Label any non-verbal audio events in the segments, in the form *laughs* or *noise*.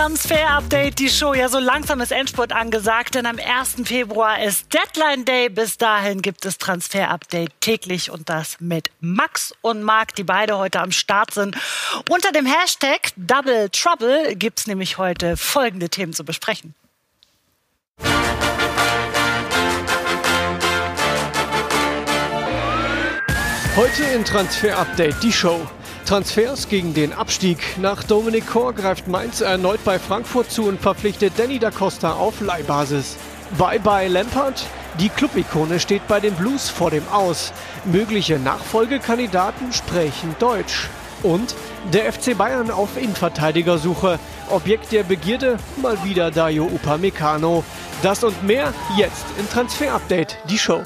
Transfer-Update, die Show. Ja, so langsam ist Endspurt angesagt, denn am 1. Februar ist Deadline Day. Bis dahin gibt es Transfer-Update täglich und das mit Max und Marc, die beide heute am Start sind. Unter dem Hashtag Double Trouble gibt es nämlich heute folgende Themen zu besprechen. Heute in Transfer Update die Show. Transfers gegen den Abstieg. Nach Dominik Kor greift Mainz erneut bei Frankfurt zu und verpflichtet Danny da Costa auf Leihbasis. Bye bye Lampard. Die Clubikone steht bei den Blues vor dem Aus. Mögliche Nachfolgekandidaten sprechen Deutsch. Und der FC Bayern auf Innenverteidigersuche. Objekt der Begierde mal wieder Dayo Upamecano. Das und mehr jetzt in Transfer Update, die Show.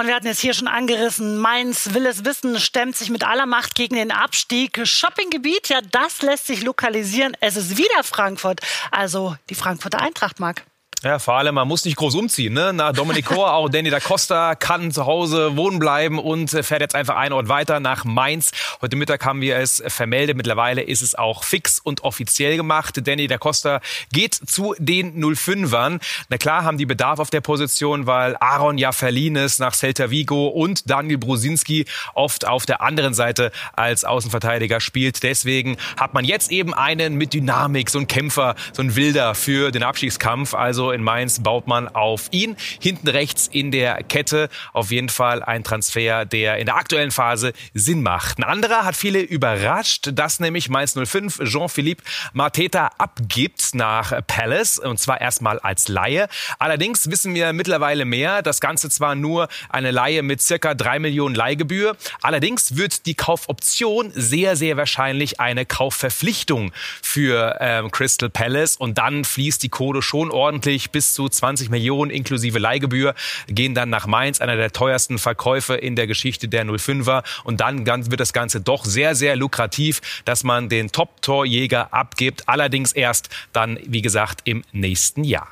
Und wir hatten es hier schon angerissen. Mainz will es wissen, stemmt sich mit aller Macht gegen den Abstieg. Shoppinggebiet, ja, das lässt sich lokalisieren. Es ist wieder Frankfurt. Also die Frankfurter Eintracht, Marc. Ja, vor allem, man muss nicht groß umziehen. Ne? Nach Domenico, auch Danny da Costa kann zu Hause wohnen bleiben und fährt jetzt einfach einen Ort weiter nach Mainz. Heute Mittag haben wir es vermeldet. Mittlerweile ist es auch fix und offiziell gemacht. Danny da Costa geht zu den 05ern. Na klar haben die Bedarf auf der Position, weil Aaron Jafferlines nach Celta Vigo und Daniel Brusinski oft auf der anderen Seite als Außenverteidiger spielt. Deswegen hat man jetzt eben einen mit Dynamik, so ein Kämpfer, so ein Wilder für den Abstiegskampf. Also in Mainz baut man auf ihn. Hinten rechts in der Kette auf jeden Fall ein Transfer, der in der aktuellen Phase Sinn macht. Ein anderer hat viele überrascht, dass nämlich Mainz 05 Jean-Philippe Mateta abgibt nach Palace und zwar erstmal als Laie. Allerdings wissen wir mittlerweile mehr. Das Ganze zwar nur eine Laie mit circa drei Millionen Leihgebühr. Allerdings wird die Kaufoption sehr, sehr wahrscheinlich eine Kaufverpflichtung für ähm, Crystal Palace und dann fließt die Kohle schon ordentlich monatlich bis zu 20 Millionen inklusive Leihgebühr gehen dann nach Mainz, einer der teuersten Verkäufe in der Geschichte der 05er. Und dann wird das Ganze doch sehr, sehr lukrativ, dass man den Top-Torjäger abgibt. Allerdings erst dann, wie gesagt, im nächsten Jahr.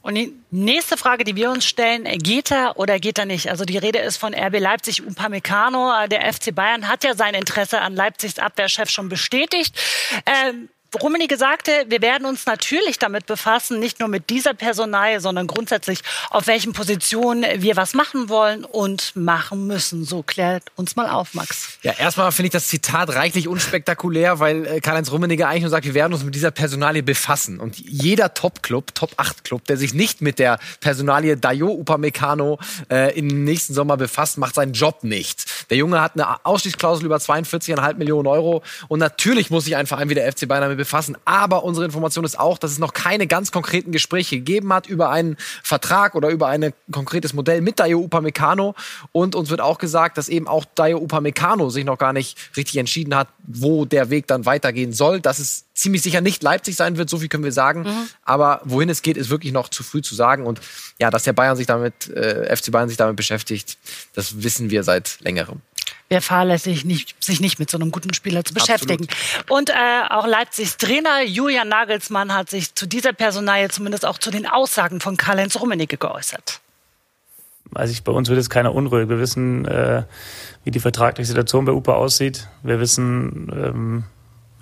Und die nächste Frage, die wir uns stellen, geht er oder geht er nicht? Also die Rede ist von RB Leipzig, Upamecano. Der FC Bayern hat ja sein Interesse an Leipzigs Abwehrchef schon bestätigt. Ähm, Rummenigge sagte, wir werden uns natürlich damit befassen, nicht nur mit dieser Personalie, sondern grundsätzlich, auf welchen Positionen wir was machen wollen und machen müssen. So klärt uns mal auf, Max. Ja, erstmal finde ich das Zitat reichlich unspektakulär, weil äh, Karl-Heinz Rummenigge eigentlich nur sagt, wir werden uns mit dieser Personalie befassen. Und jeder Top-Club, Top-8-Club, der sich nicht mit der Personalie Dayo Upamecano äh, im nächsten Sommer befasst, macht seinen Job nicht. Der Junge hat eine Ausstiegsklausel über 42,5 Millionen Euro und natürlich muss sich ein Verein wie der FC Bayern damit befassen. Aber unsere Information ist auch, dass es noch keine ganz konkreten Gespräche gegeben hat über einen Vertrag oder über ein konkretes Modell mit Dayo Upamecano. Und uns wird auch gesagt, dass eben auch Dayo Upamecano sich noch gar nicht richtig entschieden hat, wo der Weg dann weitergehen soll. Dass es ziemlich sicher nicht Leipzig sein wird, so viel können wir sagen. Mhm. Aber wohin es geht, ist wirklich noch zu früh zu sagen. Und ja, dass der Bayern sich damit, äh, FC Bayern sich damit beschäftigt, das wissen wir seit längerem wäre fahrlässig, nicht, sich nicht mit so einem guten Spieler zu beschäftigen. Absolut. Und äh, auch Leipzigs Trainer Julian Nagelsmann hat sich zu dieser Personalie zumindest auch zu den Aussagen von Karl-Heinz Rummenigge geäußert. Also ich, bei uns wird es keiner unruhig. Wir wissen, äh, wie die vertragliche Situation bei UPA aussieht. Wir wissen, ähm,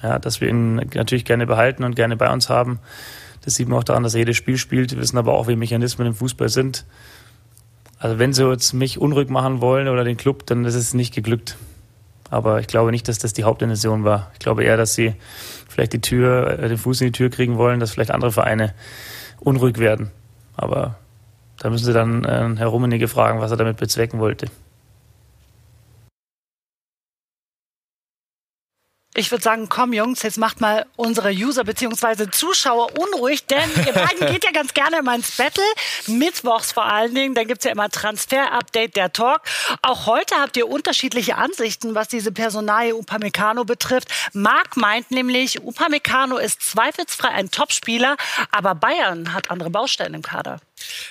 ja, dass wir ihn natürlich gerne behalten und gerne bei uns haben. Das sieht man auch daran, dass er jedes Spiel spielt. Wir wissen aber auch, wie Mechanismen im Fußball sind. Also wenn sie jetzt mich unruhig machen wollen oder den Club, dann ist es nicht geglückt. Aber ich glaube nicht, dass das die Hauptintention war. Ich glaube eher, dass sie vielleicht die Tür, äh, den Fuß in die Tür kriegen wollen, dass vielleicht andere Vereine unruhig werden. Aber da müssen sie dann äh, Herr Rummenigge fragen, was er damit bezwecken wollte. Ich würde sagen, komm Jungs, jetzt macht mal unsere User bzw. Zuschauer unruhig, denn ihr beiden *laughs* geht ja ganz gerne immer ins Battle. Mittwochs vor allen Dingen, dann gibt's ja immer Transfer-Update, der Talk. Auch heute habt ihr unterschiedliche Ansichten, was diese Personalie Upamecano betrifft. Marc meint nämlich, Upamecano ist zweifelsfrei ein Topspieler, aber Bayern hat andere Baustellen im Kader.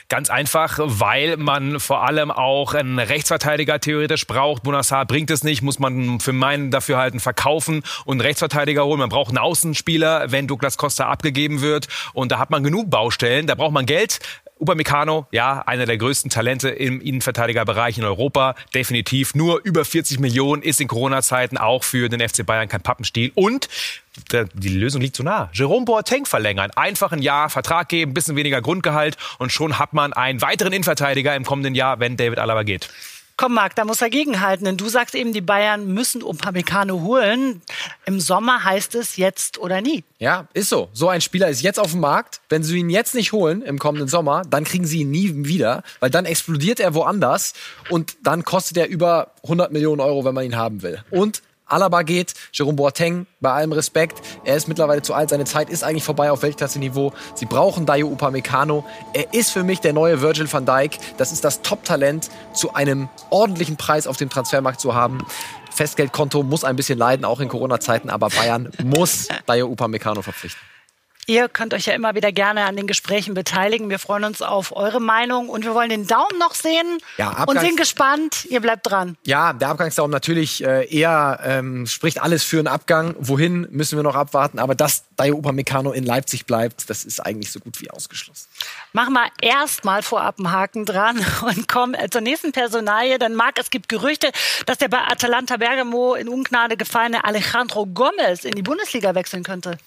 Ganz einfach, weil man vor allem auch einen Rechtsverteidiger theoretisch braucht. Bonassar bringt es nicht, muss man für meinen Dafürhalten verkaufen und einen Rechtsverteidiger holen. Man braucht einen Außenspieler, wenn Douglas Costa abgegeben wird. Und da hat man genug Baustellen, da braucht man Geld Upamecano, ja, einer der größten Talente im Innenverteidigerbereich in Europa, definitiv. Nur über 40 Millionen ist in Corona-Zeiten auch für den FC Bayern kein Pappenstiel. Und die Lösung liegt so nah. Jerome Boateng verlängern. Einfach ein Jahr Vertrag geben, bisschen weniger Grundgehalt und schon hat man einen weiteren Innenverteidiger im kommenden Jahr, wenn David Alaba geht. Komm, Marc, da muss er gegenhalten, denn du sagst eben, die Bayern müssen Upamecano holen. Im Sommer heißt es jetzt oder nie. Ja, ist so. So ein Spieler ist jetzt auf dem Markt. Wenn sie ihn jetzt nicht holen im kommenden Sommer, dann kriegen sie ihn nie wieder, weil dann explodiert er woanders und dann kostet er über 100 Millionen Euro, wenn man ihn haben will. Und Alaba geht, Jerome Boateng, bei allem Respekt, er ist mittlerweile zu alt, seine Zeit ist eigentlich vorbei auf Weltklasse-Niveau. Sie brauchen Dayo Upamecano. Er ist für mich der neue Virgil van Dijk. Das ist das Top-Talent, zu einem ordentlichen Preis auf dem Transfermarkt zu haben. Festgeldkonto muss ein bisschen leiden, auch in Corona-Zeiten, aber Bayern muss Dayo Upamecano verpflichten. Ihr könnt euch ja immer wieder gerne an den Gesprächen beteiligen. Wir freuen uns auf eure Meinung und wir wollen den Daumen noch sehen ja, und sind gespannt. Ihr bleibt dran. Ja, der Abgangsdaumen natürlich äh, eher ähm, spricht alles für einen Abgang. Wohin müssen wir noch abwarten? Aber dass Dayo Upamecano in Leipzig bleibt, das ist eigentlich so gut wie ausgeschlossen. Machen wir erstmal vorab einen Haken dran *laughs* und kommen äh, zur nächsten Personalie. Denn Marc, es gibt Gerüchte, dass der bei Atalanta Bergamo in Ungnade gefallene Alejandro Gomez in die Bundesliga wechseln könnte.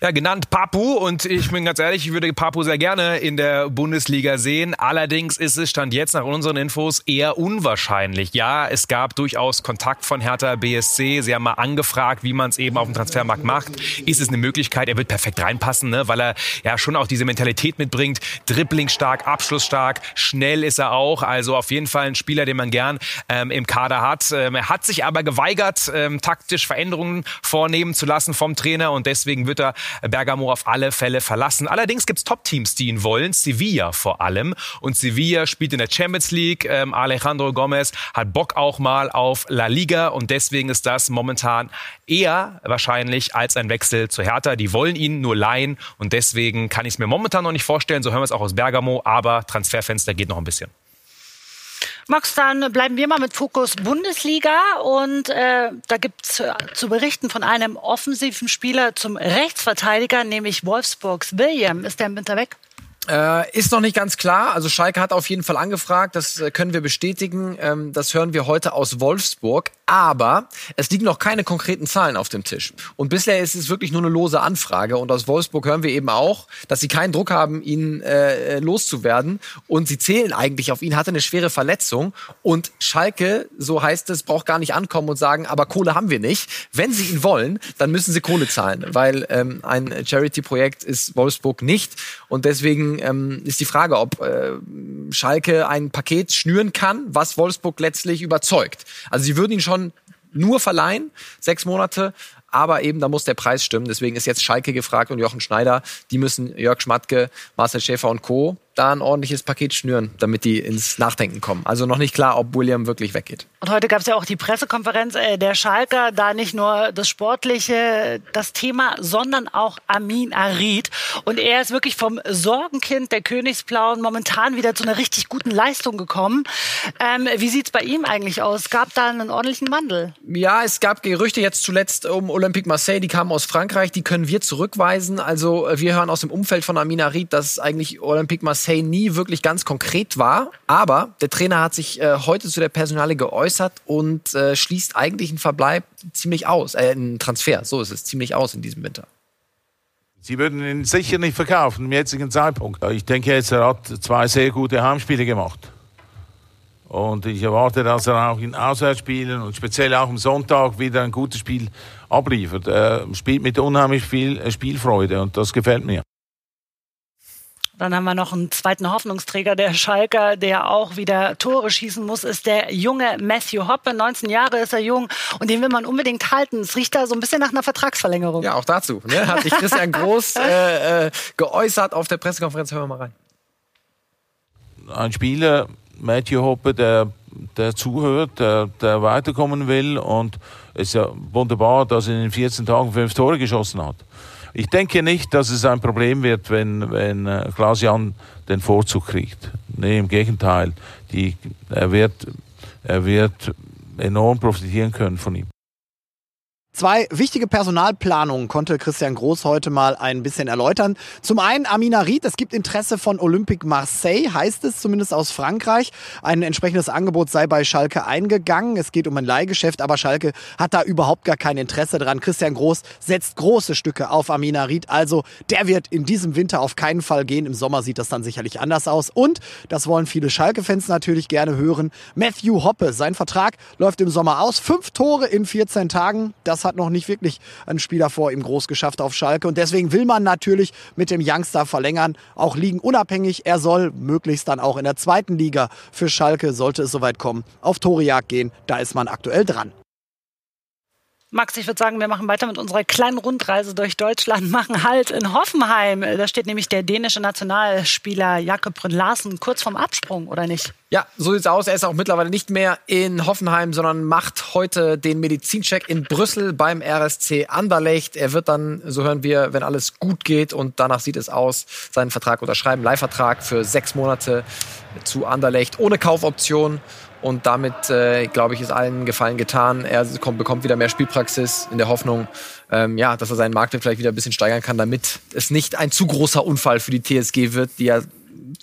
Ja, genannt Papu. Und ich bin ganz ehrlich, ich würde Papu sehr gerne in der Bundesliga sehen. Allerdings ist es Stand jetzt nach unseren Infos eher unwahrscheinlich. Ja, es gab durchaus Kontakt von Hertha BSC. Sie haben mal angefragt, wie man es eben auf dem Transfermarkt macht. Ist es eine Möglichkeit? Er wird perfekt reinpassen, ne? weil er ja schon auch diese Mentalität mitbringt. Dribbling stark, abschlussstark, schnell ist er auch. Also auf jeden Fall ein Spieler, den man gern ähm, im Kader hat. Ähm, er hat sich aber geweigert, ähm, taktisch Veränderungen vornehmen zu lassen vom Trainer und deswegen wird er Bergamo auf alle Fälle verlassen. Allerdings gibt es Top-Teams, die ihn wollen, Sevilla vor allem. Und Sevilla spielt in der Champions League. Ähm, Alejandro Gomez hat Bock auch mal auf La Liga und deswegen ist das momentan eher wahrscheinlich als ein Wechsel zu Hertha. Die wollen ihn nur leihen und deswegen kann ich es mir momentan noch nicht vorstellen. So hören wir es auch aus Bergamo, aber Transferfenster geht noch ein bisschen. Max, dann bleiben wir mal mit Fokus Bundesliga und äh, da gibt es äh, zu berichten von einem offensiven Spieler zum Rechtsverteidiger, nämlich Wolfsburgs William. Ist der im Winter weg? Äh, ist noch nicht ganz klar. Also Schalke hat auf jeden Fall angefragt. Das äh, können wir bestätigen. Ähm, das hören wir heute aus Wolfsburg. Aber es liegen noch keine konkreten Zahlen auf dem Tisch. Und bisher ist es wirklich nur eine lose Anfrage. Und aus Wolfsburg hören wir eben auch, dass sie keinen Druck haben, ihn äh, loszuwerden. Und sie zählen eigentlich auf ihn. Hatte eine schwere Verletzung. Und Schalke, so heißt es, braucht gar nicht ankommen und sagen, aber Kohle haben wir nicht. Wenn sie ihn wollen, dann müssen sie Kohle zahlen. Weil ähm, ein Charity-Projekt ist Wolfsburg nicht. Und deswegen ähm, ist die Frage, ob äh, Schalke ein Paket schnüren kann, was Wolfsburg letztlich überzeugt. Also sie würden ihn schon nur verleihen, sechs Monate, aber eben da muss der Preis stimmen. Deswegen ist jetzt Schalke gefragt und Jochen Schneider. Die müssen Jörg Schmatke, Marcel Schäfer und Co da ein ordentliches Paket schnüren, damit die ins Nachdenken kommen. Also noch nicht klar, ob William wirklich weggeht. Und heute gab es ja auch die Pressekonferenz äh, der Schalker, da nicht nur das Sportliche, das Thema, sondern auch Amin Arid. Und er ist wirklich vom Sorgenkind der Königsblauen momentan wieder zu einer richtig guten Leistung gekommen. Ähm, wie sieht's bei ihm eigentlich aus? Gab da einen ordentlichen Wandel? Ja, es gab Gerüchte jetzt zuletzt um Olympique Marseille, die kamen aus Frankreich, die können wir zurückweisen. Also äh, wir hören aus dem Umfeld von Amin Arid, dass eigentlich Olympique Marseille Marseille nie wirklich ganz konkret war. Aber der Trainer hat sich äh, heute zu der Personale geäußert und äh, schließt eigentlich einen Verbleib ziemlich aus, äh, einen Transfer, so ist es, ziemlich aus in diesem Winter. Sie würden ihn sicher nicht verkaufen im jetzigen Zeitpunkt. Ich denke jetzt, er hat zwei sehr gute Heimspiele gemacht. Und ich erwarte, dass er auch in Auswärtsspielen und speziell auch am Sonntag wieder ein gutes Spiel abliefert. Er spielt mit unheimlich viel äh, Spielfreude und das gefällt mir. Dann haben wir noch einen zweiten Hoffnungsträger der Schalker, der auch wieder Tore schießen muss, ist der junge Matthew Hoppe. 19 Jahre ist er jung und den will man unbedingt halten. Es riecht da so ein bisschen nach einer Vertragsverlängerung. Ja, auch dazu. Ne? Hat sich Christian Groß *laughs* äh, äh, geäußert auf der Pressekonferenz. Hören wir mal rein. Ein Spieler, Matthew Hoppe, der, der zuhört, der, der weiterkommen will und es ist ja wunderbar, dass er in den 14 Tagen fünf Tore geschossen hat. Ich denke nicht, dass es ein Problem wird, wenn, wenn äh, Klaas-Jan den Vorzug kriegt. Nee, im Gegenteil. Die, er, wird, er wird enorm profitieren können von ihm. Zwei wichtige Personalplanungen konnte Christian Groß heute mal ein bisschen erläutern. Zum einen Amina Ried, es gibt Interesse von Olympique Marseille, heißt es zumindest aus Frankreich. Ein entsprechendes Angebot sei bei Schalke eingegangen. Es geht um ein Leihgeschäft, aber Schalke hat da überhaupt gar kein Interesse dran. Christian Groß setzt große Stücke auf Amina Ried, also der wird in diesem Winter auf keinen Fall gehen. Im Sommer sieht das dann sicherlich anders aus. Und, das wollen viele Schalke-Fans natürlich gerne hören, Matthew Hoppe, sein Vertrag läuft im Sommer aus. Fünf Tore in 14 Tagen, das hat noch nicht wirklich ein Spieler vor ihm groß geschafft auf Schalke. Und deswegen will man natürlich mit dem Youngster verlängern, auch liegen unabhängig. Er soll möglichst dann auch in der zweiten Liga für Schalke, sollte es soweit kommen, auf Torejagd gehen. Da ist man aktuell dran. Max, ich würde sagen, wir machen weiter mit unserer kleinen Rundreise durch Deutschland, machen Halt in Hoffenheim. Da steht nämlich der dänische Nationalspieler Jakob Brünn Larsen kurz vorm Absprung, oder nicht? Ja, so sieht's aus. Er ist auch mittlerweile nicht mehr in Hoffenheim, sondern macht heute den Medizincheck in Brüssel beim RSC Anderlecht. Er wird dann, so hören wir, wenn alles gut geht und danach sieht es aus, seinen Vertrag unterschreiben. Leihvertrag für sechs Monate zu Anderlecht ohne Kaufoption. Und damit, äh, glaube ich, ist allen Gefallen getan. Er kommt, bekommt wieder mehr Spielpraxis in der Hoffnung, ähm, ja, dass er seinen Marktwert vielleicht wieder ein bisschen steigern kann, damit es nicht ein zu großer Unfall für die TSG wird, die ja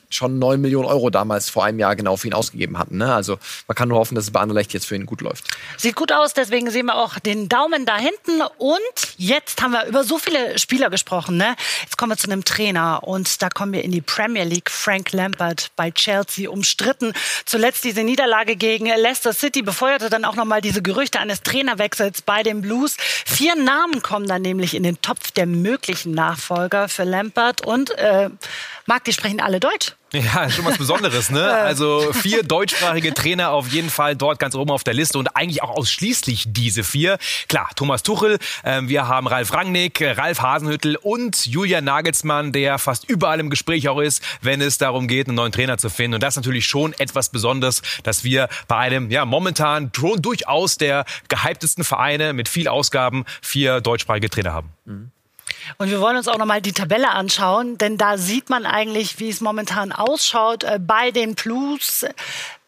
schon 9 Millionen Euro damals vor einem Jahr genau für ihn ausgegeben hatten. Ne? Also man kann nur hoffen, dass es bei Anderlecht jetzt für ihn gut läuft. Sieht gut aus, deswegen sehen wir auch den Daumen da hinten. Und jetzt haben wir über so viele Spieler gesprochen. Ne? Jetzt kommen wir zu einem Trainer und da kommen wir in die Premier League. Frank Lampard bei Chelsea umstritten. Zuletzt diese Niederlage gegen Leicester City befeuerte dann auch nochmal diese Gerüchte eines Trainerwechsels bei den Blues. Vier Namen kommen dann nämlich in den Topf der möglichen Nachfolger für Lampard und äh, Marc, die sprechen alle Deutsch. Ja, schon was Besonderes, ne? *laughs* Also vier deutschsprachige Trainer auf jeden Fall dort ganz oben auf der Liste und eigentlich auch ausschließlich diese vier. Klar, Thomas Tuchel, äh, wir haben Ralf Rangnick, Ralf Hasenhüttel und Julian Nagelsmann, der fast überall im Gespräch auch ist, wenn es darum geht, einen neuen Trainer zu finden. Und das ist natürlich schon etwas Besonderes, dass wir bei einem, ja, momentan durchaus der gehyptesten Vereine mit viel Ausgaben vier deutschsprachige Trainer haben. Mhm. Und wir wollen uns auch nochmal die Tabelle anschauen, denn da sieht man eigentlich, wie es momentan ausschaut äh, bei den Blues.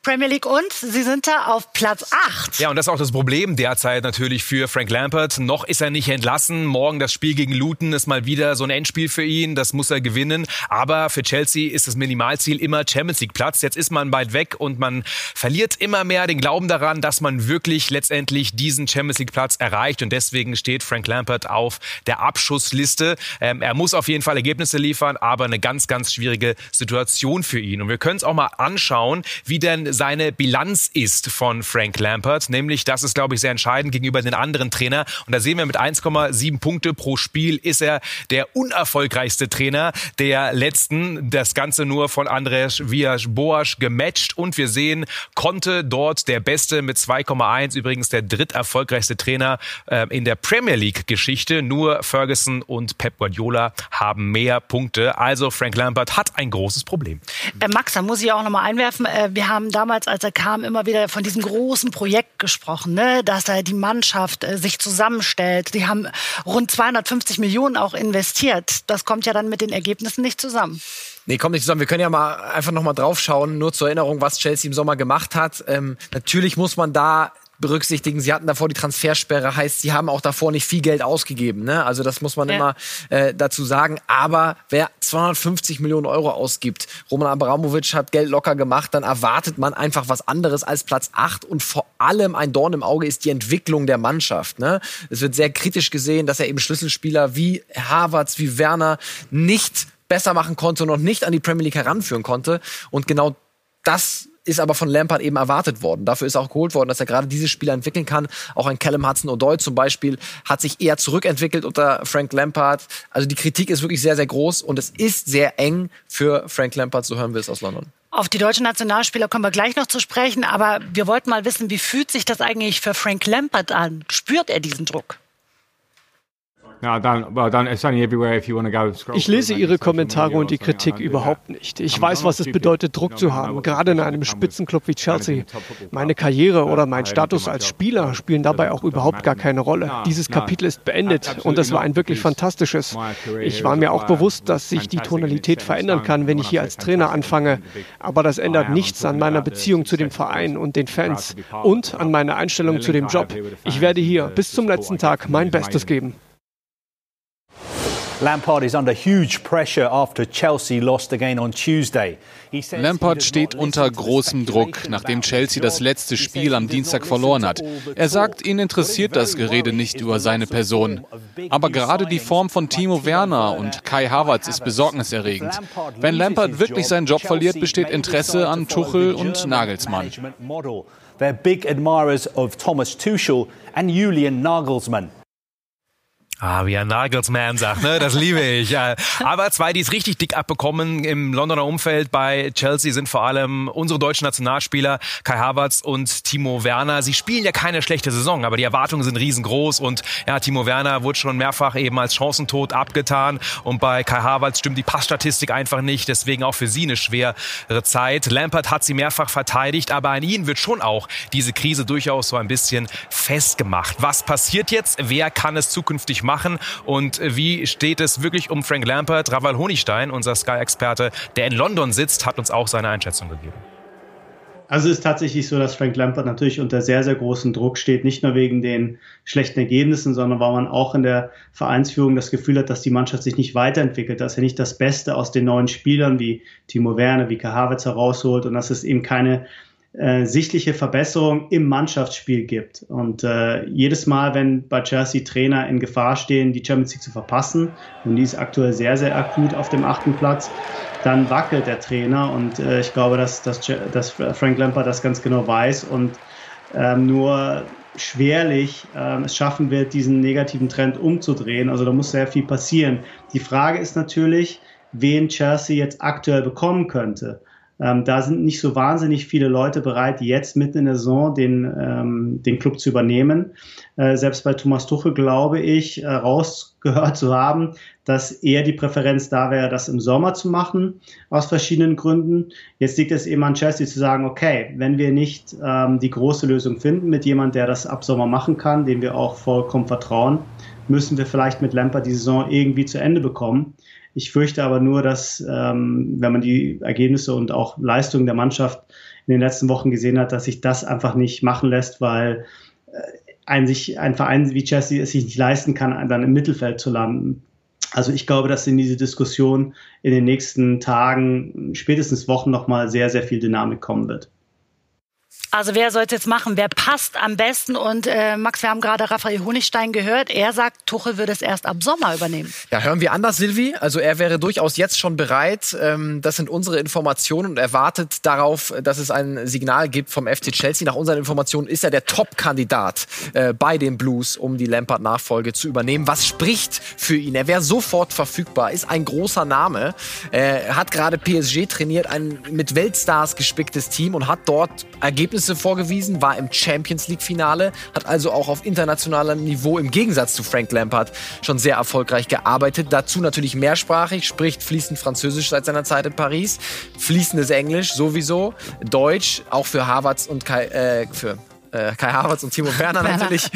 Premier League und sie sind da auf Platz 8. Ja, und das ist auch das Problem derzeit natürlich für Frank Lampert. Noch ist er nicht entlassen. Morgen das Spiel gegen Luton ist mal wieder so ein Endspiel für ihn. Das muss er gewinnen. Aber für Chelsea ist das Minimalziel immer Champions League Platz. Jetzt ist man bald weg und man verliert immer mehr den Glauben daran, dass man wirklich letztendlich diesen Champions League Platz erreicht. Und deswegen steht Frank Lampert auf der Abschussliste. Ähm, er muss auf jeden Fall Ergebnisse liefern, aber eine ganz, ganz schwierige Situation für ihn. Und wir können es auch mal anschauen, wie denn seine Bilanz ist von Frank Lampert. Nämlich, das ist, glaube ich, sehr entscheidend gegenüber den anderen Trainer. Und da sehen wir mit 1,7 Punkte pro Spiel ist er der unerfolgreichste Trainer der letzten. Das Ganze nur von Andres Villas-Boas gematcht. Und wir sehen, konnte dort der Beste mit 2,1. Übrigens der dritterfolgreichste Trainer äh, in der Premier League-Geschichte. Nur Ferguson und Pep Guardiola haben mehr Punkte. Also Frank Lampert hat ein großes Problem. Äh, Max, da muss ich auch noch mal einwerfen. Äh, wir haben da damals, als er kam, immer wieder von diesem großen Projekt gesprochen, ne? dass er die Mannschaft äh, sich zusammenstellt. Die haben rund 250 Millionen auch investiert. Das kommt ja dann mit den Ergebnissen nicht zusammen. Nee, kommt nicht zusammen. Wir können ja mal einfach noch mal drauf schauen, nur zur Erinnerung, was Chelsea im Sommer gemacht hat. Ähm, natürlich muss man da berücksichtigen. Sie hatten davor die Transfersperre, heißt, sie haben auch davor nicht viel Geld ausgegeben. Ne? Also das muss man ja. immer äh, dazu sagen. Aber wer 250 Millionen Euro ausgibt, Roman Abramovic hat Geld locker gemacht, dann erwartet man einfach was anderes als Platz 8 und vor allem ein Dorn im Auge ist die Entwicklung der Mannschaft. Ne? Es wird sehr kritisch gesehen, dass er eben Schlüsselspieler wie Havertz, wie Werner nicht besser machen konnte und noch nicht an die Premier League heranführen konnte. Und genau das ist aber von Lampard eben erwartet worden. Dafür ist auch geholt worden, dass er gerade diese Spieler entwickeln kann. Auch ein Callum Hudson-Odoi zum Beispiel hat sich eher zurückentwickelt unter Frank Lampard. Also die Kritik ist wirklich sehr, sehr groß und es ist sehr eng für Frank Lampard, so hören wir es aus London. Auf die deutschen Nationalspieler kommen wir gleich noch zu sprechen, aber wir wollten mal wissen, wie fühlt sich das eigentlich für Frank Lampard an? Spürt er diesen Druck? Ich lese Ihre Kommentare und die Kritik überhaupt nicht. Ich weiß, was es bedeutet, Druck zu haben, gerade in einem Spitzenclub wie Chelsea. Meine Karriere oder mein Status als Spieler spielen dabei auch überhaupt gar keine Rolle. Dieses Kapitel ist beendet und es war ein wirklich fantastisches. Ich war mir auch bewusst, dass sich die Tonalität verändern kann, wenn ich hier als Trainer anfange. Aber das ändert nichts an meiner Beziehung zu dem Verein und den Fans und an meiner Einstellung zu dem Job. Ich werde hier bis zum letzten Tag mein Bestes geben. Lampard steht unter großem Druck, nachdem Chelsea das letzte Spiel am Dienstag verloren hat. Er sagt, ihn interessiert das Gerede nicht über seine Person. Aber gerade die Form von Timo Werner und Kai Havertz ist besorgniserregend. Wenn Lampard wirklich seinen Job verliert, besteht Interesse an Tuchel und Nagelsmann. They're big admirers of Thomas Tuchel and Julian Nagelsmann. Ah, wie ein Nagelsmann sagt, ne? Das liebe ich. Aber zwei, die es richtig dick abbekommen im Londoner Umfeld bei Chelsea sind vor allem unsere deutschen Nationalspieler Kai Havertz und Timo Werner. Sie spielen ja keine schlechte Saison, aber die Erwartungen sind riesengroß und ja, Timo Werner wurde schon mehrfach eben als Chancentod abgetan und bei Kai Havertz stimmt die Passstatistik einfach nicht, deswegen auch für sie eine schwere Zeit. Lampert hat sie mehrfach verteidigt, aber an ihnen wird schon auch diese Krise durchaus so ein bisschen festgemacht. Was passiert jetzt? Wer kann es zukünftig machen? Machen. Und wie steht es wirklich um Frank Lampert? Raval Honigstein, unser Sky-Experte, der in London sitzt, hat uns auch seine Einschätzung gegeben. Also es ist tatsächlich so, dass Frank Lampard natürlich unter sehr, sehr großem Druck steht, nicht nur wegen den schlechten Ergebnissen, sondern weil man auch in der Vereinsführung das Gefühl hat, dass die Mannschaft sich nicht weiterentwickelt, dass er nicht das Beste aus den neuen Spielern wie Timo Werner, wie Kahavitz herausholt. Und dass es eben keine äh, sichtliche Verbesserung im Mannschaftsspiel gibt. Und äh, jedes Mal, wenn bei Chelsea Trainer in Gefahr stehen, die Champions League zu verpassen, und die ist aktuell sehr, sehr akut auf dem achten Platz, dann wackelt der Trainer. Und äh, ich glaube, dass, dass, dass Frank Lampard das ganz genau weiß und ähm, nur schwerlich ähm, es schaffen wird, diesen negativen Trend umzudrehen. Also da muss sehr viel passieren. Die Frage ist natürlich, wen Chelsea jetzt aktuell bekommen könnte. Ähm, da sind nicht so wahnsinnig viele Leute bereit, jetzt mitten in der Saison den, ähm, den Club zu übernehmen. Äh, selbst bei Thomas Tuchel glaube ich, äh, rausgehört zu haben, dass eher die Präferenz da wäre, das im Sommer zu machen, aus verschiedenen Gründen. Jetzt liegt es eben an Chelsea zu sagen, okay, wenn wir nicht ähm, die große Lösung finden mit jemand, der das ab Sommer machen kann, dem wir auch vollkommen vertrauen, müssen wir vielleicht mit Lampard die Saison irgendwie zu Ende bekommen. Ich fürchte aber nur, dass ähm, wenn man die Ergebnisse und auch Leistungen der Mannschaft in den letzten Wochen gesehen hat, dass sich das einfach nicht machen lässt, weil äh, ein, sich, ein Verein wie Chelsea es sich nicht leisten kann, dann im Mittelfeld zu landen. Also ich glaube, dass in diese Diskussion in den nächsten Tagen, spätestens Wochen nochmal sehr, sehr viel Dynamik kommen wird. Also wer soll es jetzt machen? Wer passt am besten? Und äh, Max, wir haben gerade Raphael Honigstein gehört. Er sagt, Tuchel wird es erst ab Sommer übernehmen. Ja, hören wir anders, Silvi. Also er wäre durchaus jetzt schon bereit. Ähm, das sind unsere Informationen und er wartet darauf, dass es ein Signal gibt vom FC Chelsea. Nach unseren Informationen ist er der Top-Kandidat äh, bei den Blues, um die Lampard-Nachfolge zu übernehmen. Was spricht für ihn? Er wäre sofort verfügbar, ist ein großer Name. Er hat gerade PSG trainiert, ein mit Weltstars gespicktes Team und hat dort Ergebnisse Ergebnisse vorgewiesen, war im Champions League-Finale, hat also auch auf internationalem Niveau im Gegensatz zu Frank Lampard schon sehr erfolgreich gearbeitet. Dazu natürlich mehrsprachig, spricht fließend Französisch seit seiner Zeit in Paris, fließendes Englisch sowieso, Deutsch, auch für Harvards und Kai, äh, für äh, Kai Havertz und Timo Werner *laughs* natürlich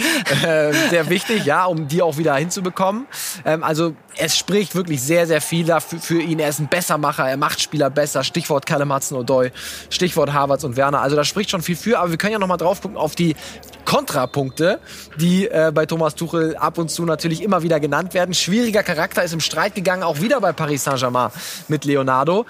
äh, sehr wichtig, ja, um die auch wieder hinzubekommen. Ähm, also es spricht wirklich sehr, sehr viel dafür für ihn. Er ist ein Bessermacher, er macht Spieler besser. Stichwort Callum Hudson-Odoi, Stichwort Havertz und Werner. Also da spricht schon viel für. Aber wir können ja noch mal drauf gucken auf die Kontrapunkte, die äh, bei Thomas Tuchel ab und zu natürlich immer wieder genannt werden. Schwieriger Charakter ist im Streit gegangen, auch wieder bei Paris Saint-Germain mit Leonardo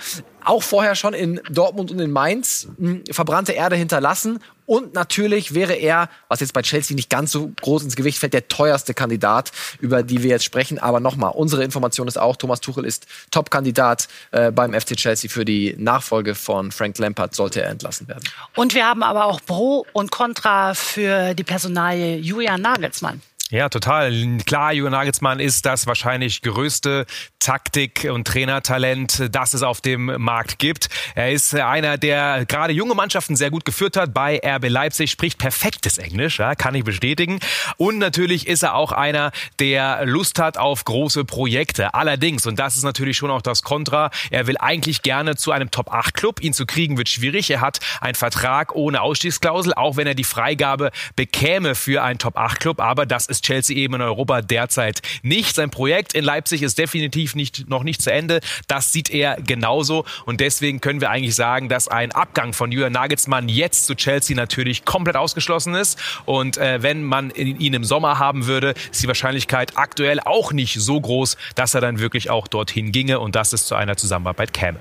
auch vorher schon in Dortmund und in Mainz mh, hm, verbrannte Erde hinterlassen. Und natürlich wäre er, was jetzt bei Chelsea nicht ganz so groß ins Gewicht fällt, der teuerste Kandidat, über die wir jetzt sprechen. Aber nochmal, unsere Information ist auch, Thomas Tuchel ist Top-Kandidat äh, beim FC Chelsea für die Nachfolge von Frank Lampard, sollte er entlassen werden. Und wir haben aber auch Pro und Contra für die Personalie Julian Nagelsmann. Ja, total. Klar, Jürgen Nagelsmann ist das wahrscheinlich größte Taktik- und Trainertalent, das es auf dem Markt gibt. Er ist einer, der gerade junge Mannschaften sehr gut geführt hat bei RB Leipzig, spricht perfektes Englisch, ja, kann ich bestätigen. Und natürlich ist er auch einer, der Lust hat auf große Projekte. Allerdings, und das ist natürlich schon auch das Kontra, er will eigentlich gerne zu einem Top-8-Club. Ihn zu kriegen wird schwierig. Er hat einen Vertrag ohne Ausstiegsklausel, auch wenn er die Freigabe bekäme für einen Top-8-Club. Aber das ist ist Chelsea eben in Europa derzeit nicht. Sein Projekt in Leipzig ist definitiv nicht, noch nicht zu Ende. Das sieht er genauso. Und deswegen können wir eigentlich sagen, dass ein Abgang von Julian Nagelsmann jetzt zu Chelsea natürlich komplett ausgeschlossen ist. Und äh, wenn man ihn im Sommer haben würde, ist die Wahrscheinlichkeit aktuell auch nicht so groß, dass er dann wirklich auch dorthin ginge und dass es zu einer Zusammenarbeit käme.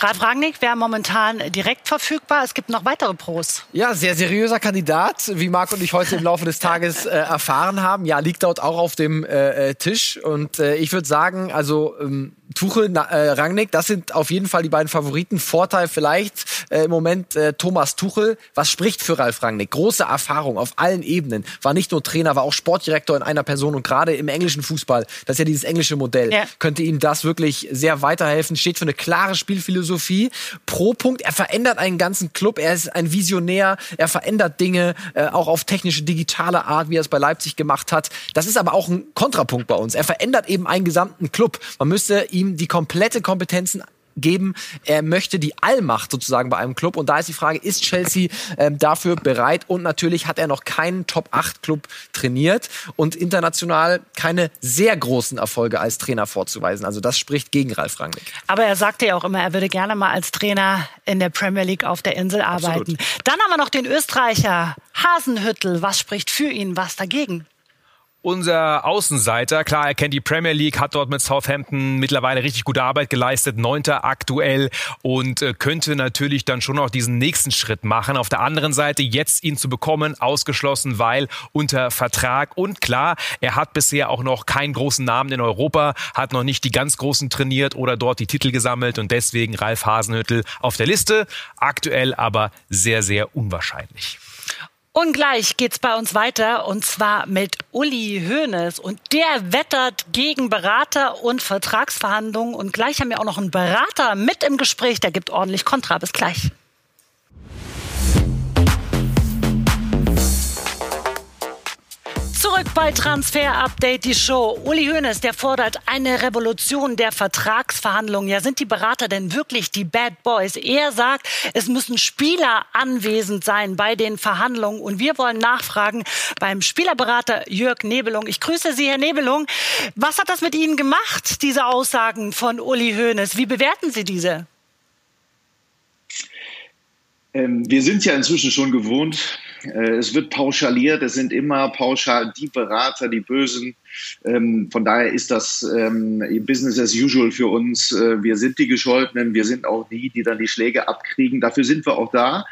Ralf Rangnick wäre momentan direkt verfügbar. Es gibt noch weitere Pros. Ja, sehr seriöser Kandidat, wie Marc und ich heute im Laufe des Tages *laughs* äh, erfahren haben. Ja, liegt dort auch auf dem äh, äh Tisch. Und äh, ich würde sagen, also ähm, Tuchel, äh, Rangnick, das sind auf jeden Fall die beiden Favoriten. Vorteil vielleicht äh, im Moment äh, Thomas Tuchel. Was spricht für Ralf Rangnick? Große Erfahrung auf allen Ebenen. War nicht nur Trainer, war auch Sportdirektor in einer Person und gerade im englischen Fußball, das ist ja dieses englische Modell, ja. könnte ihm das wirklich sehr weiterhelfen. Steht für eine klare Spielphilosophie. Pro Punkt, er verändert einen ganzen Club. Er ist ein Visionär. Er verändert Dinge, äh, auch auf technische, digitale Art, wie er es bei Leipzig gemacht hat. Das ist aber auch ein Kontrapunkt bei uns. Er verändert eben einen gesamten Club. Man müsste ihm ihm die komplette Kompetenzen geben. Er möchte die Allmacht sozusagen bei einem Club. Und da ist die Frage, ist Chelsea ähm, dafür bereit? Und natürlich hat er noch keinen Top-8-Club trainiert und international keine sehr großen Erfolge als Trainer vorzuweisen. Also das spricht gegen Ralf Rangnick. Aber er sagte ja auch immer, er würde gerne mal als Trainer in der Premier League auf der Insel arbeiten. Absolut. Dann haben wir noch den Österreicher Hasenhüttel. Was spricht für ihn, was dagegen? Unser Außenseiter. Klar, er kennt die Premier League, hat dort mit Southampton mittlerweile richtig gute Arbeit geleistet, neunter aktuell und äh, könnte natürlich dann schon auch diesen nächsten Schritt machen. Auf der anderen Seite jetzt ihn zu bekommen, ausgeschlossen, weil unter Vertrag und klar, er hat bisher auch noch keinen großen Namen in Europa, hat noch nicht die ganz großen trainiert oder dort die Titel gesammelt und deswegen Ralf Hasenhüttel auf der Liste. Aktuell aber sehr, sehr unwahrscheinlich. Und gleich geht's bei uns weiter und zwar mit Uli Hoeneß und der wettert gegen Berater und Vertragsverhandlungen und gleich haben wir auch noch einen Berater mit im Gespräch, der gibt ordentlich Kontra. Bis gleich. Zurück bei Transfer Update, die Show. Uli Hoeneß, der fordert eine Revolution der Vertragsverhandlungen. Ja, sind die Berater denn wirklich die Bad Boys? Er sagt, es müssen Spieler anwesend sein bei den Verhandlungen. Und wir wollen nachfragen beim Spielerberater Jörg Nebelung. Ich grüße Sie, Herr Nebelung. Was hat das mit Ihnen gemacht, diese Aussagen von Uli Hoeneß? Wie bewerten Sie diese? Ähm, wir sind ja inzwischen schon gewohnt, es wird pauschaliert, es sind immer pauschal die Berater, die Bösen. Ähm, von daher ist das ähm, Business as usual für uns. Äh, wir sind die Gescholtenen, wir sind auch die, die dann die Schläge abkriegen. Dafür sind wir auch da,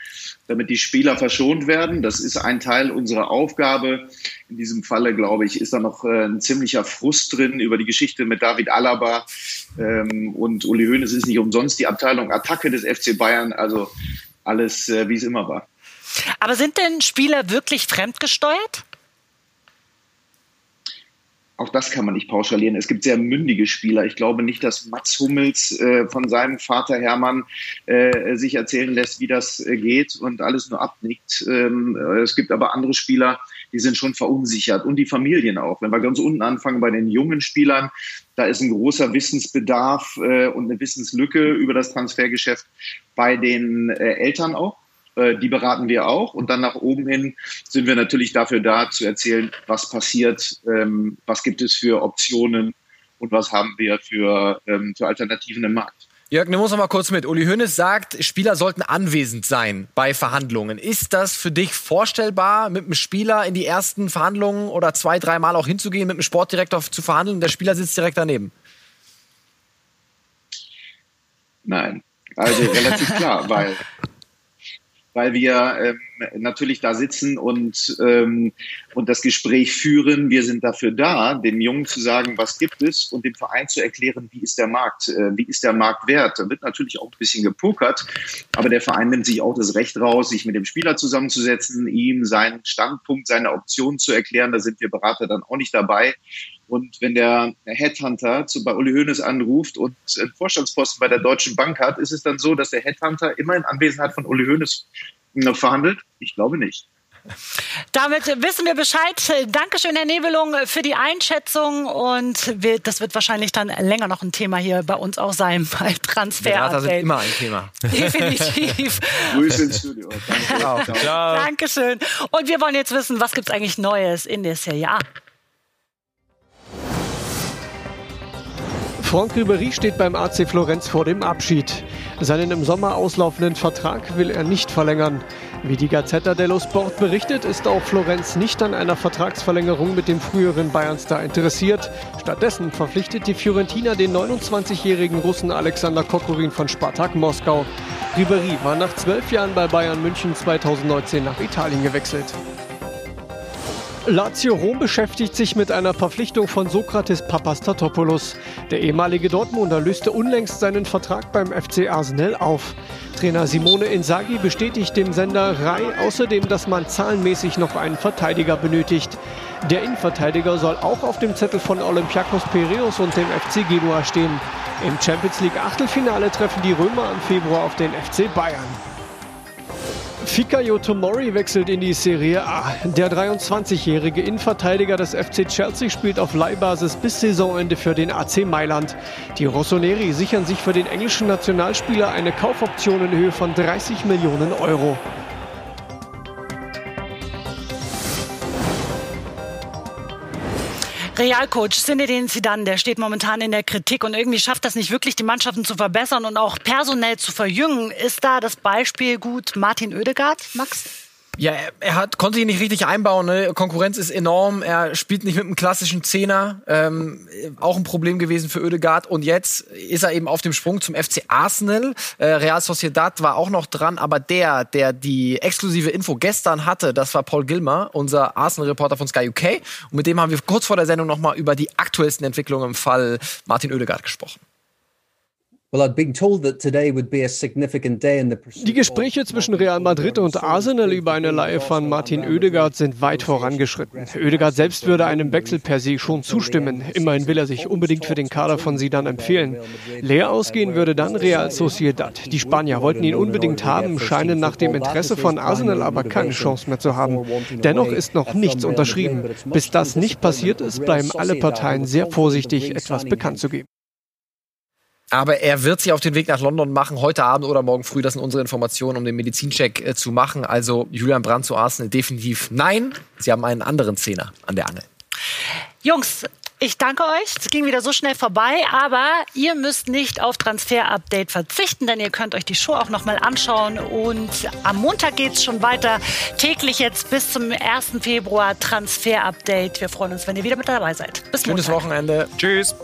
damit die Spieler verschont werden. Das ist ein Teil unserer Aufgabe. In diesem Falle, glaube ich, ist da noch äh, ein ziemlicher Frust drin über die Geschichte mit David Alaba. Ähm, und Uli Hoeneß ist nicht umsonst die Abteilung Attacke des FC Bayern. Also alles, äh, wie es immer war. Aber sind denn Spieler wirklich fremdgesteuert? Auch das kann man nicht pauschalieren. Es gibt sehr mündige Spieler. Ich glaube nicht, dass Mats Hummels äh, von seinem Vater Hermann äh, sich erzählen lässt, wie das äh, geht und alles nur abnickt. Ähm, äh, es gibt aber andere Spieler, die sind schon verunsichert und die Familien auch. Wenn wir ganz unten anfangen bei den jungen Spielern, da ist ein großer Wissensbedarf äh, und eine Wissenslücke über das Transfergeschäft bei den äh, Eltern auch. Äh, die beraten wir auch. Und dann nach oben hin sind wir natürlich dafür da, zu erzählen, was passiert, ähm, was gibt es für Optionen und was haben wir für, ähm, für Alternativen im Markt. Jörg, nimm uns noch mal kurz mit. Uli Hoeneß sagt, Spieler sollten anwesend sein bei Verhandlungen. Ist das für dich vorstellbar, mit einem Spieler in die ersten Verhandlungen oder zwei, dreimal auch hinzugehen, mit einem Sportdirektor zu verhandeln? Der Spieler sitzt direkt daneben. Nein, also relativ klar, weil weil wir ähm, natürlich da sitzen und, ähm, und das Gespräch führen. Wir sind dafür da, dem Jungen zu sagen, was gibt es und dem Verein zu erklären, wie ist der Markt, äh, wie ist der Markt wert. Da wird natürlich auch ein bisschen gepokert, aber der Verein nimmt sich auch das Recht raus, sich mit dem Spieler zusammenzusetzen, ihm seinen Standpunkt, seine Optionen zu erklären. Da sind wir Berater dann auch nicht dabei. Und wenn der Headhunter zu, bei Uli Hoeneß anruft und einen Vorstandsposten bei der Deutschen Bank hat, ist es dann so, dass der Headhunter immer in Anwesenheit von Uli Hoeneß äh, verhandelt? Ich glaube nicht. Damit wissen wir Bescheid. Dankeschön, Herr Nebelung, für die Einschätzung. Und das wird wahrscheinlich dann länger noch ein Thema hier bei uns auch sein, *laughs* bei Transfer. Berater sind immer ein Thema. Definitiv. *laughs* Grüße ins Studio. Danke. Ciao. Dankeschön. Und wir wollen jetzt wissen, was gibt es eigentlich Neues in der Serie A? Franck Ribéry steht beim AC Florenz vor dem Abschied. Seinen im Sommer auslaufenden Vertrag will er nicht verlängern. Wie die Gazzetta dello Sport berichtet, ist auch Florenz nicht an einer Vertragsverlängerung mit dem früheren Bayernstar interessiert. Stattdessen verpflichtet die Fiorentina den 29-jährigen Russen Alexander Kokorin von Spartak Moskau. Ribéry war nach zwölf Jahren bei Bayern München 2019 nach Italien gewechselt. Lazio Rom beschäftigt sich mit einer Verpflichtung von Sokrates Papastatopoulos. Der ehemalige Dortmunder löste unlängst seinen Vertrag beim FC Arsenal auf. Trainer Simone Inzaghi bestätigt dem Sender Rai außerdem, dass man zahlenmäßig noch einen Verteidiger benötigt. Der Innenverteidiger soll auch auf dem Zettel von Olympiakos Piraeus und dem FC Genua stehen. Im Champions League Achtelfinale treffen die Römer im Februar auf den FC Bayern. Fikayo Tomori wechselt in die Serie A. Der 23-jährige Innenverteidiger des FC Chelsea spielt auf Leihbasis bis Saisonende für den AC Mailand. Die Rossoneri sichern sich für den englischen Nationalspieler eine Kaufoption in Höhe von 30 Millionen Euro. Realcoach Zinedine Zidane, der steht momentan in der Kritik und irgendwie schafft das nicht wirklich, die Mannschaften zu verbessern und auch personell zu verjüngen. Ist da das Beispiel gut Martin Oedegaard, Max? Ja, er hat, konnte ihn nicht richtig einbauen. Ne? Konkurrenz ist enorm. Er spielt nicht mit einem klassischen Zehner. Ähm, auch ein Problem gewesen für Oedegaard. Und jetzt ist er eben auf dem Sprung zum FC Arsenal. Äh, Real Sociedad war auch noch dran. Aber der, der die exklusive Info gestern hatte, das war Paul Gilmer, unser Arsenal-Reporter von Sky UK. Und mit dem haben wir kurz vor der Sendung nochmal über die aktuellsten Entwicklungen im Fall Martin Oedegaard gesprochen. Die Gespräche zwischen Real Madrid und Arsenal über eine Leihe von Martin Oedegaard sind weit vorangeschritten. Oedegaard selbst würde einem Wechsel per se schon zustimmen. Immerhin will er sich unbedingt für den Kader von Sidan empfehlen. Leer ausgehen würde dann Real Sociedad. Die Spanier wollten ihn unbedingt haben, scheinen nach dem Interesse von Arsenal aber keine Chance mehr zu haben. Dennoch ist noch nichts unterschrieben. Bis das nicht passiert ist, bleiben alle Parteien sehr vorsichtig, etwas bekannt zu geben. Aber er wird sich auf den Weg nach London machen, heute Abend oder morgen früh. Das sind unsere Informationen, um den Medizincheck äh, zu machen. Also Julian Brandt zu Arsenal definitiv nein. Sie haben einen anderen Zehner an der Angel. Jungs, ich danke euch. Es ging wieder so schnell vorbei, aber ihr müsst nicht auf Transfer-Update verzichten, denn ihr könnt euch die Show auch noch mal anschauen. Und am Montag geht es schon weiter. Täglich jetzt bis zum 1. Februar Transfer-Update. Wir freuen uns, wenn ihr wieder mit dabei seid. Bis Montag. Schönes Wochenende. Tschüss.